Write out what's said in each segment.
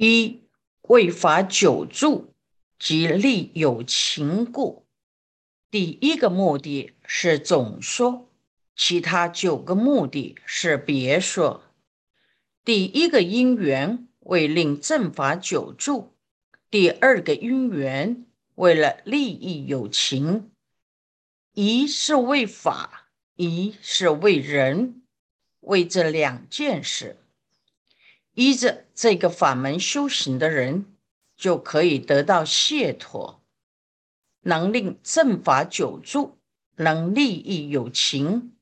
一为法久住，即利有情故。第一个目的是总说，其他九个目的是别说。第一个因缘为令正法久住，第二个因缘为了利益有情。一是为法，一是为人，为这两件事。依着这个法门修行的人，就可以得到解脱，能令正法久住，能利益有情。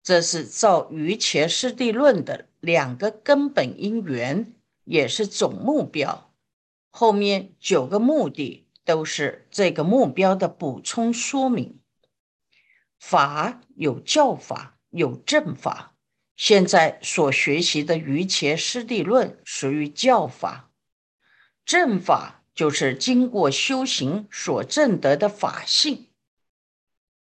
这是造《于伽师地论》的两个根本因缘，也是总目标。后面九个目的都是这个目标的补充说明。法有教法，有正法。现在所学习的《瑜伽师地论》属于教法，正法就是经过修行所证得的法性。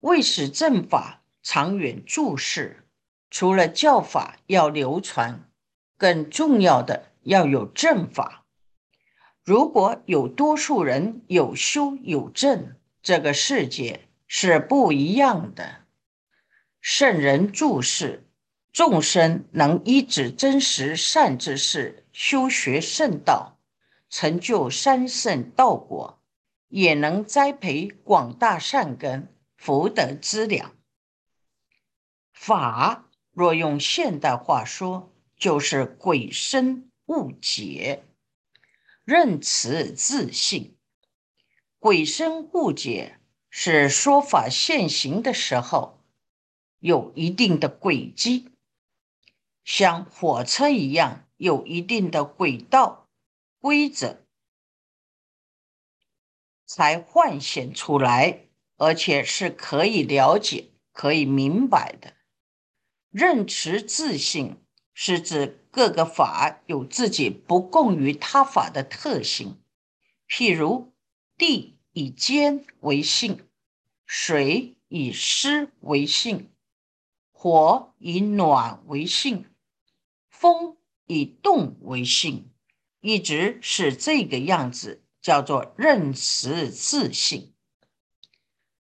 为使正法长远住世，除了教法要流传，更重要的要有正法。如果有多数人有修有正，这个世界是不一样的。圣人注释。众生能依止真实善之事，修学圣道，成就三圣道果，也能栽培广大善根福德资粮。法若用现代话说，就是鬼生误解，认词自信。鬼生误解是说法现行的时候有一定的轨迹。像火车一样有一定的轨道规则，才幻现出来，而且是可以了解、可以明白的。认持自性是指各个法有自己不共于他法的特性，譬如地以坚为性，水以湿为性，火以暖为性。风以动为性，一直是这个样子，叫做认识自信。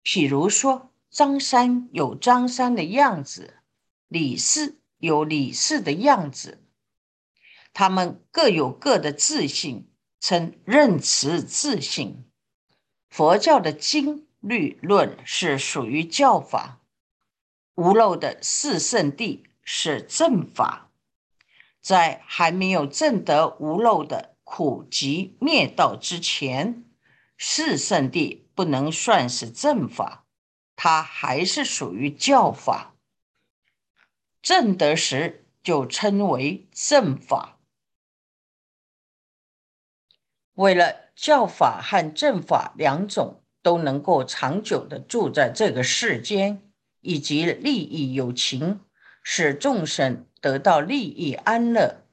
譬如说，张三有张三的样子，李四有李四的样子，他们各有各的自信，称认识自信。佛教的经律论是属于教法，无漏的四圣谛是正法。在还没有证得无漏的苦集灭道之前，四圣地不能算是正法，它还是属于教法。证得时就称为正法。为了教法和正法两种都能够长久的住在这个世间，以及利益有情，使众生。得到利益安乐，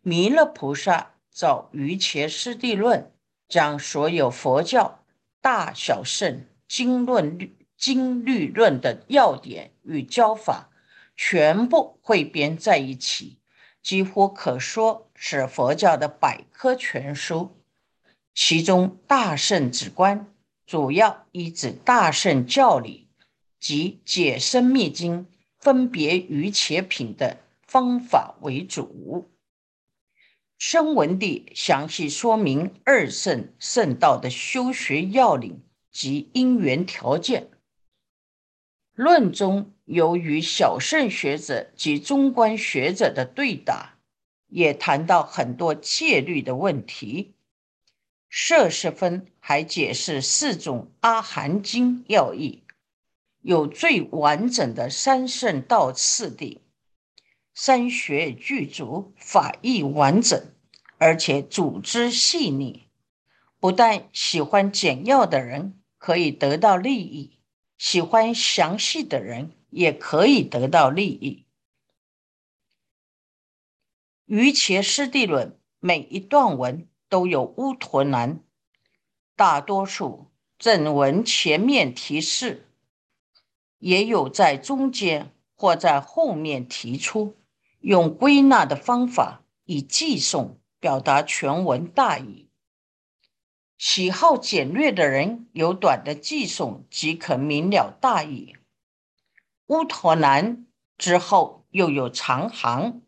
弥勒菩萨造《瑜伽师地论》，将所有佛教大小圣经论经律论的要点与教法全部汇编在一起，几乎可说是佛教的百科全书。其中大圣之观主要依止大圣教理及解深密经分别于且品的。方法为主，声闻地详细说明二圣圣道的修学要领及因缘条件。论中由于小圣学者及中观学者的对答，也谈到很多戒律的问题。摄氏分还解释四种阿含经要义，有最完整的三圣道次第。三学具足，法义完整，而且组织细腻。不但喜欢简要的人可以得到利益，喜欢详细的人也可以得到利益。于伽师地论每一段文都有乌陀南，大多数正文前面提示，也有在中间或在后面提出。用归纳的方法，以寄送表达全文大意。喜好简略的人，有短的寄送即可明了大意。乌托南之后又有长行，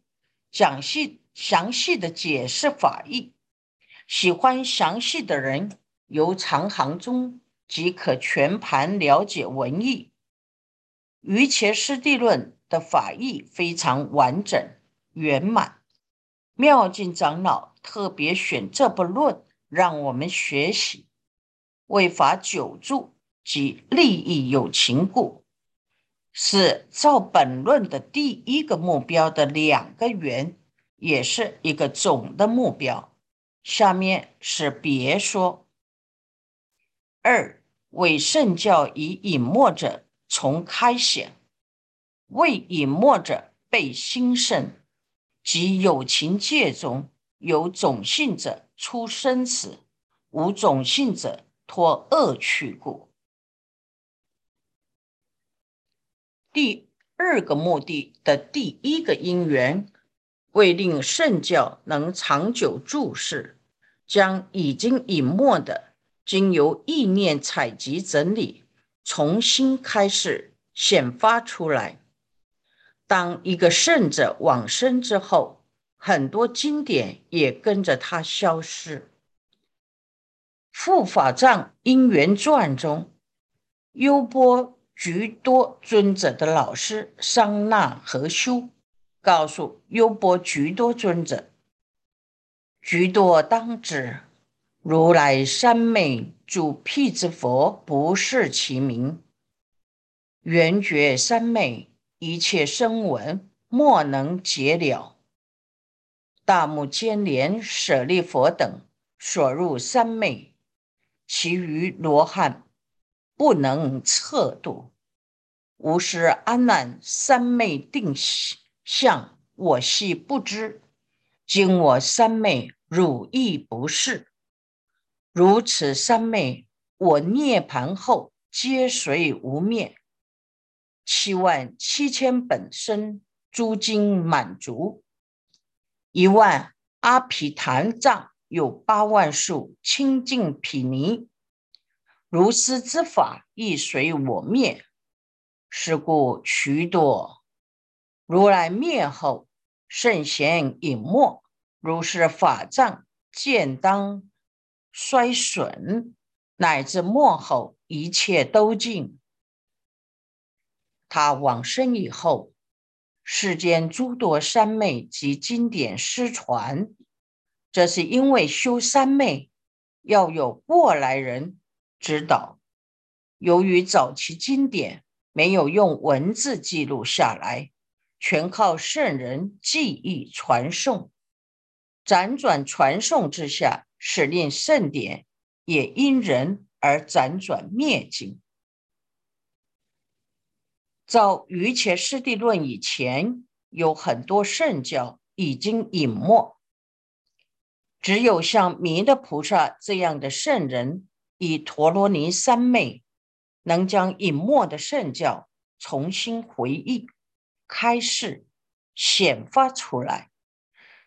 详细详细的解释法义。喜欢详细的人，由长行中即可全盘了解文意。于切师地论的法义非常完整圆满。妙净长老特别选这部论。让我们学习为法久住及利益有情故，是照本论的第一个目标的两个圆，也是一个总的目标。下面是别说二为圣教以隐没者从开显，为隐没者被兴盛，即有情界中有种性者。出生死，无种性者脱恶趣故。第二个目的的第一个因缘，为令圣教能长久注视，将已经隐没的，经由意念采集整理，重新开始显发出来。当一个圣者往生之后。很多经典也跟着他消失。《护法藏因缘传》中，优波居多尊者的老师桑那和修告诉优波居多尊者：“居多当知，如来三昧主辟支佛不是其名，圆觉三昧一切声闻莫能解了。”大目犍连、舍利佛等所入三昧，其余罗汉不能测度。吾师阿难三昧定相，我系不知。今我三昧，汝亦不是。如此三昧，我涅盘后皆随无灭。七万七千本身诸经满足。一万阿毗昙藏有八万数清净毗尼，如是之法亦随我灭。是故许多如来灭后，圣贤隐没，如是法藏渐当衰损，乃至末后一切都尽。他往生以后。世间诸多三昧及经典失传，这是因为修三昧要有过来人指导。由于早期经典没有用文字记录下来，全靠圣人记忆传颂，辗转传颂之下，使令圣典也因人而辗转灭尽。照于伽师地论以前，有很多圣教已经隐没，只有像弥勒菩萨这样的圣人，以陀罗尼三昧，能将隐没的圣教重新回忆、开示、显发出来。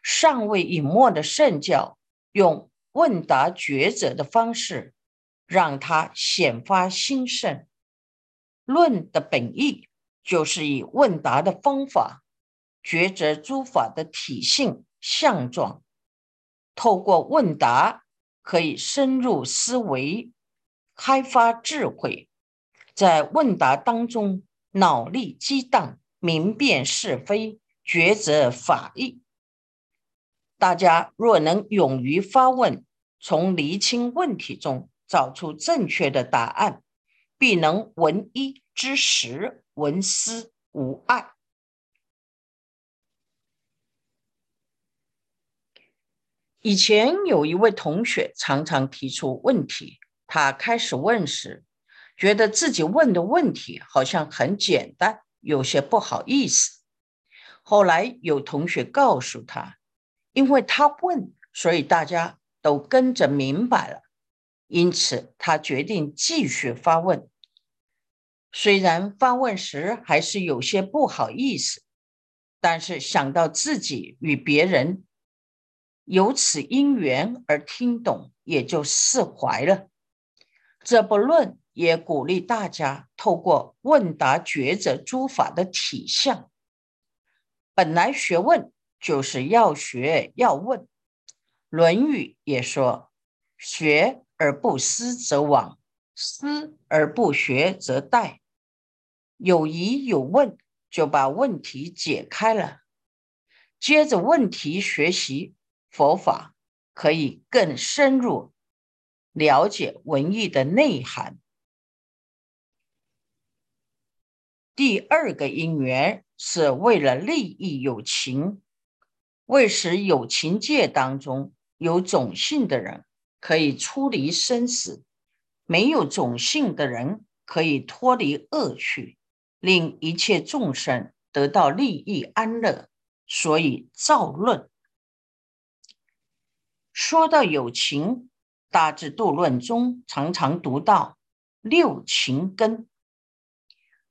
尚未隐没的圣教，用问答抉择的方式，让它显发兴盛。论的本意。就是以问答的方法，抉择诸法的体性相状。透过问答，可以深入思维，开发智慧。在问答当中，脑力激荡，明辨是非，抉择法义。大家若能勇于发问，从厘清问题中找出正确的答案，必能闻一知十。闻思无碍。以前有一位同学常常提出问题，他开始问时，觉得自己问的问题好像很简单，有些不好意思。后来有同学告诉他，因为他问，所以大家都跟着明白了，因此他决定继续发问。虽然发问时还是有些不好意思，但是想到自己与别人由此因缘而听懂，也就释怀了。这不论也鼓励大家透过问答抉择诸法的体相。本来学问就是要学要问，《论语》也说：“学而不思则罔，思而不学则殆。”有疑有问，就把问题解开了，接着问题学习。佛法可以更深入了解文艺的内涵。第二个因缘是为了利益有情，为使有情界当中有种性的人可以出离生死，没有种性的人可以脱离恶趣，令一切众生得到利益安乐，所以造论。说到有情，《大智度论》中常常读到六情根。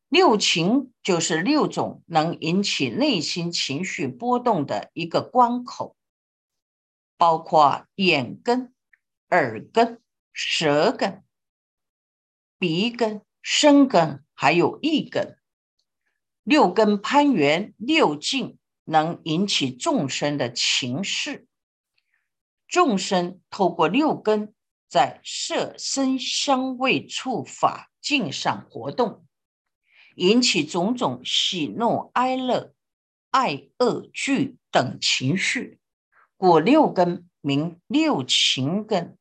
六情就是六种能引起内心情绪波动的一个关口，包括眼根、耳根、舌根、鼻根、身根，还有意根。六根攀缘，六境能引起众生的情绪。众生透过六根在色声香味触法境上活动，引起种种喜怒哀乐、爱恶惧等情绪，果六根名六情根。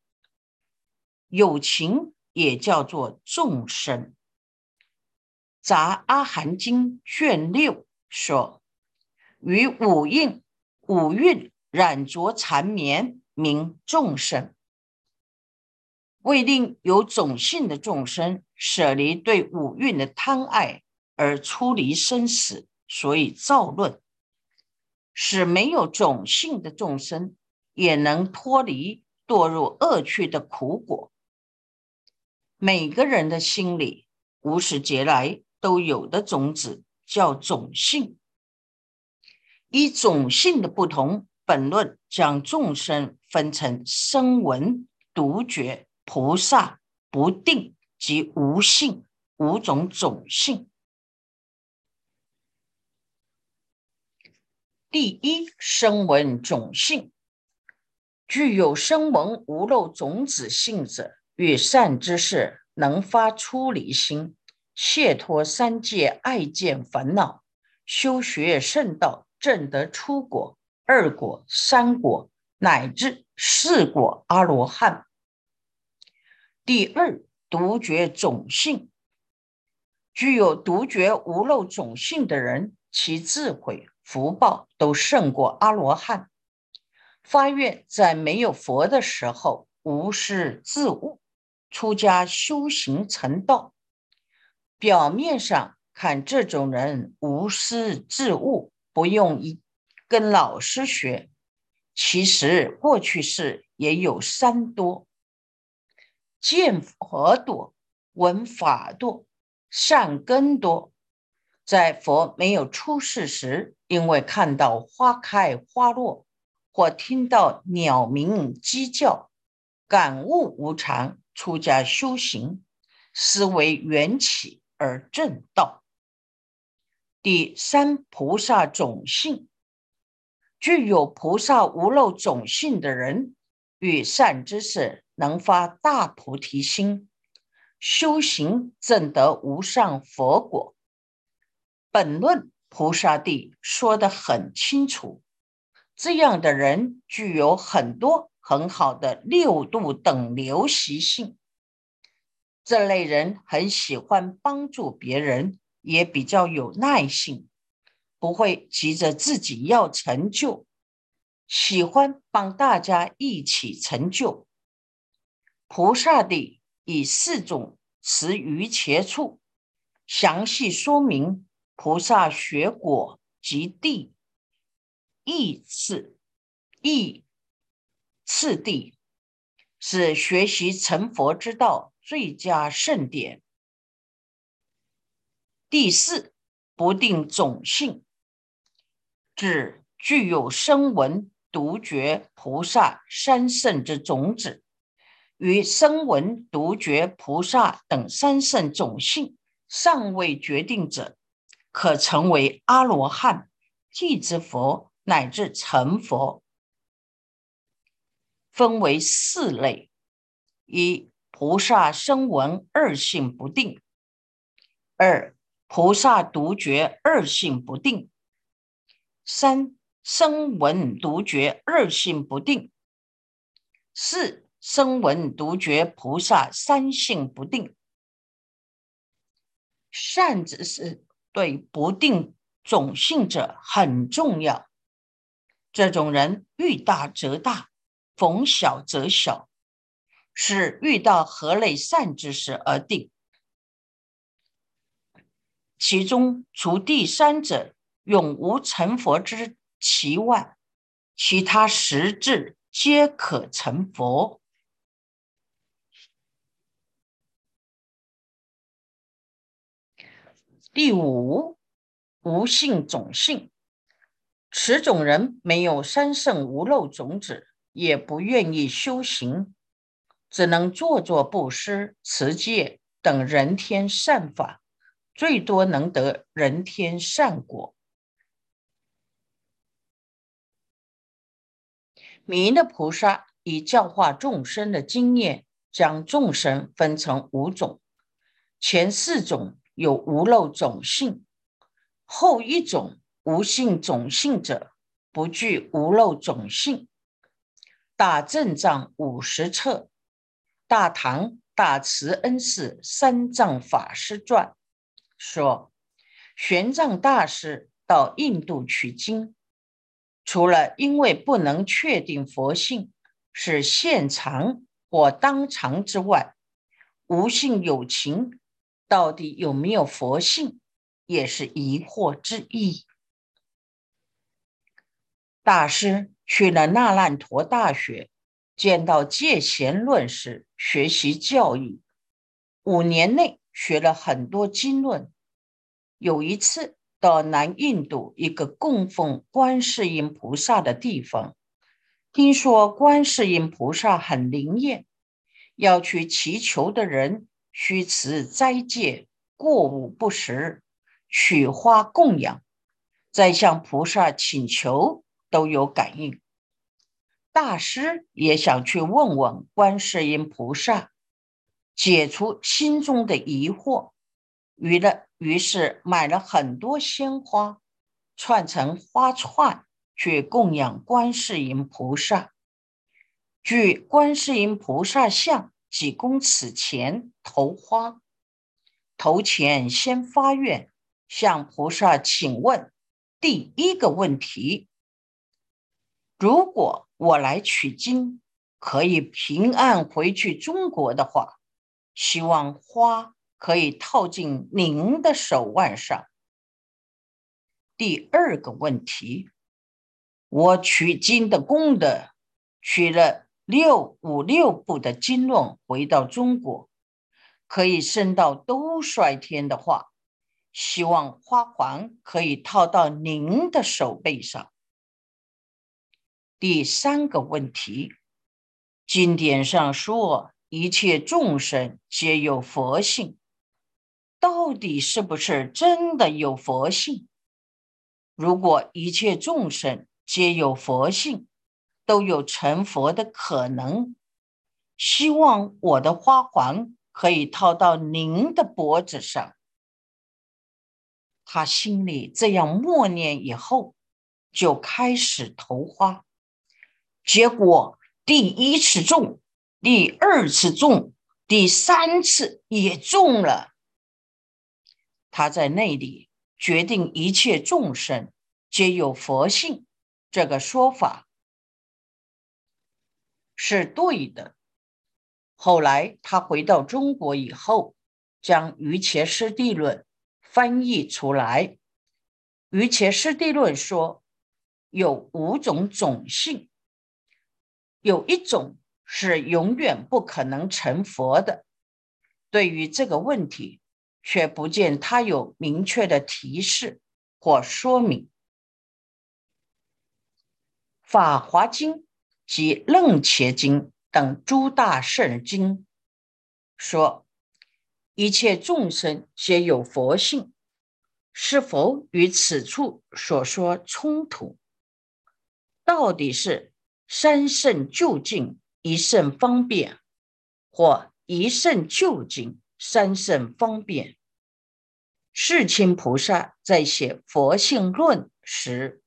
有情也叫做众生。《杂阿含经》卷六说：“与五蕴五蕴染着缠绵。”名众生，为令有种性的众生舍离对五蕴的贪爱而出离生死，所以造论，使没有种性的众生也能脱离堕入恶趣的苦果。每个人的心里无始劫来都有的种子叫种性，依种性的不同。本论将众生分成声闻、独觉、菩萨、不定及无性五种种性。第一声闻种性，具有声闻无漏种子性者，与善知识能发出离心，解脱三界爱见烦恼，修学圣道，正得出果。二果、三果乃至四果阿罗汉。第二独觉种性，具有独觉无漏种性的人，其智慧、福报都胜过阿罗汉。发愿在没有佛的时候无师自悟，出家修行成道。表面上看，这种人无师自悟，不用一。跟老师学，其实过去世也有三多：见佛多、闻法多、善根多。在佛没有出世时，因为看到花开花落，或听到鸟鸣鸡叫，感悟无常，出家修行，思维缘起而正道。第三菩萨种性。具有菩萨无漏种性的人，与善知识能发大菩提心，修行证得无上佛果。本论菩萨地说得很清楚，这样的人具有很多很好的六度等流习性。这类人很喜欢帮助别人，也比较有耐性。不会急着自己要成就，喜欢帮大家一起成就。菩萨地以四种词于前处，详细说明菩萨学果及地义次义次第，是学习成佛之道最佳圣典。第四不定种性。指具有声闻、独觉菩萨三圣之种子，与声闻独觉菩萨等三圣种性尚未决定者，可成为阿罗汉、地之佛乃至成佛。分为四类：一、菩萨声闻二性不定；二、菩萨独觉二性不定；三。声闻独觉二性不定，四声闻独觉菩萨三性不定。善知识对不定种性者很重要。这种人遇大则大，逢小则小，是遇到何类善知识而定。其中除第三者永无成佛之。其外，其他十质皆可成佛。第五，无性种性，此种人没有三圣无漏种子，也不愿意修行，只能做做布施、持戒等人天善法，最多能得人天善果。弥勒菩萨以教化众生的经验，将众生分成五种，前四种有无漏种性，后一种无性种性者不具无漏种性。大正藏五十册，大唐大慈恩寺三藏法师传说，玄奘大师到印度取经。除了因为不能确定佛性是现场或当场之外，无性有情到底有没有佛性，也是疑惑之一。大师去了那烂陀大学，见到戒贤论师学习教义，五年内学了很多经论。有一次。到南印度一个供奉观世音菩萨的地方，听说观世音菩萨很灵验，要去祈求的人需持斋戒、过午不食、取花供养，再向菩萨请求都有感应。大师也想去问问观世音菩萨，解除心中的疑惑。于了，于是买了很多鲜花，串成花串去供养观世音菩萨。据观世音菩萨像几公尺前投花，投前先发愿，向菩萨请问第一个问题：如果我来取经，可以平安回去中国的话，希望花。可以套进您的手腕上。第二个问题，我取经的功德，取了六五六部的经论回到中国，可以升到兜率天的话，希望花环可以套到您的手背上。第三个问题，经典上说一切众生皆有佛性。到底是不是真的有佛性？如果一切众生皆有佛性，都有成佛的可能，希望我的花环可以套到您的脖子上。他心里这样默念以后，就开始投花。结果第一次中，第二次中，第三次也中了。他在那里决定一切众生皆有佛性，这个说法是对的。后来他回到中国以后，将《瑜伽师地论》翻译出来。《瑜伽师地论》说有五种种性，有一种是永远不可能成佛的。对于这个问题。却不见他有明确的提示或说明。法华经》及《楞伽经》等诸大圣经说，一切众生皆有佛性，是否与此处所说冲突？到底是三圣究竟，一圣方便，或一圣究竟，三圣方便？世亲菩萨在写《佛性论》时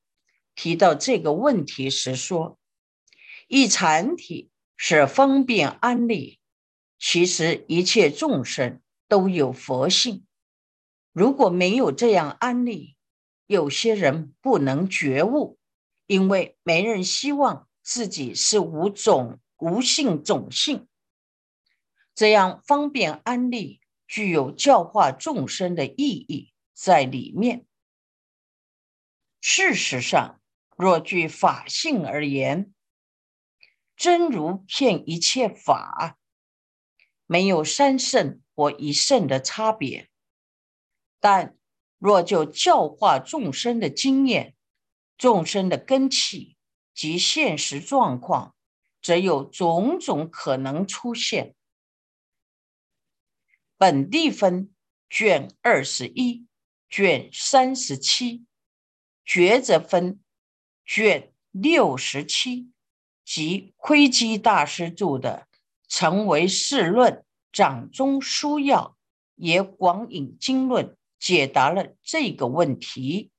提到这个问题时说：“一禅体是方便安利，其实一切众生都有佛性。如果没有这样安利，有些人不能觉悟，因为没人希望自己是无种无性种性。这样方便安利。”具有教化众生的意义在里面。事实上，若据法性而言，真如骗一切法，没有三圣或一圣的差别。但若就教化众生的经验、众生的根器及现实状况，则有种种可能出现。本地分卷二十一、卷三十七，抉择分卷六十七及窥基大师著的《成为世论》掌中书要，也广引经论解答了这个问题。